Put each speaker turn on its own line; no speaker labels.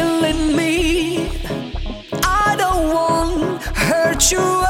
killing me. I don't want hurt you.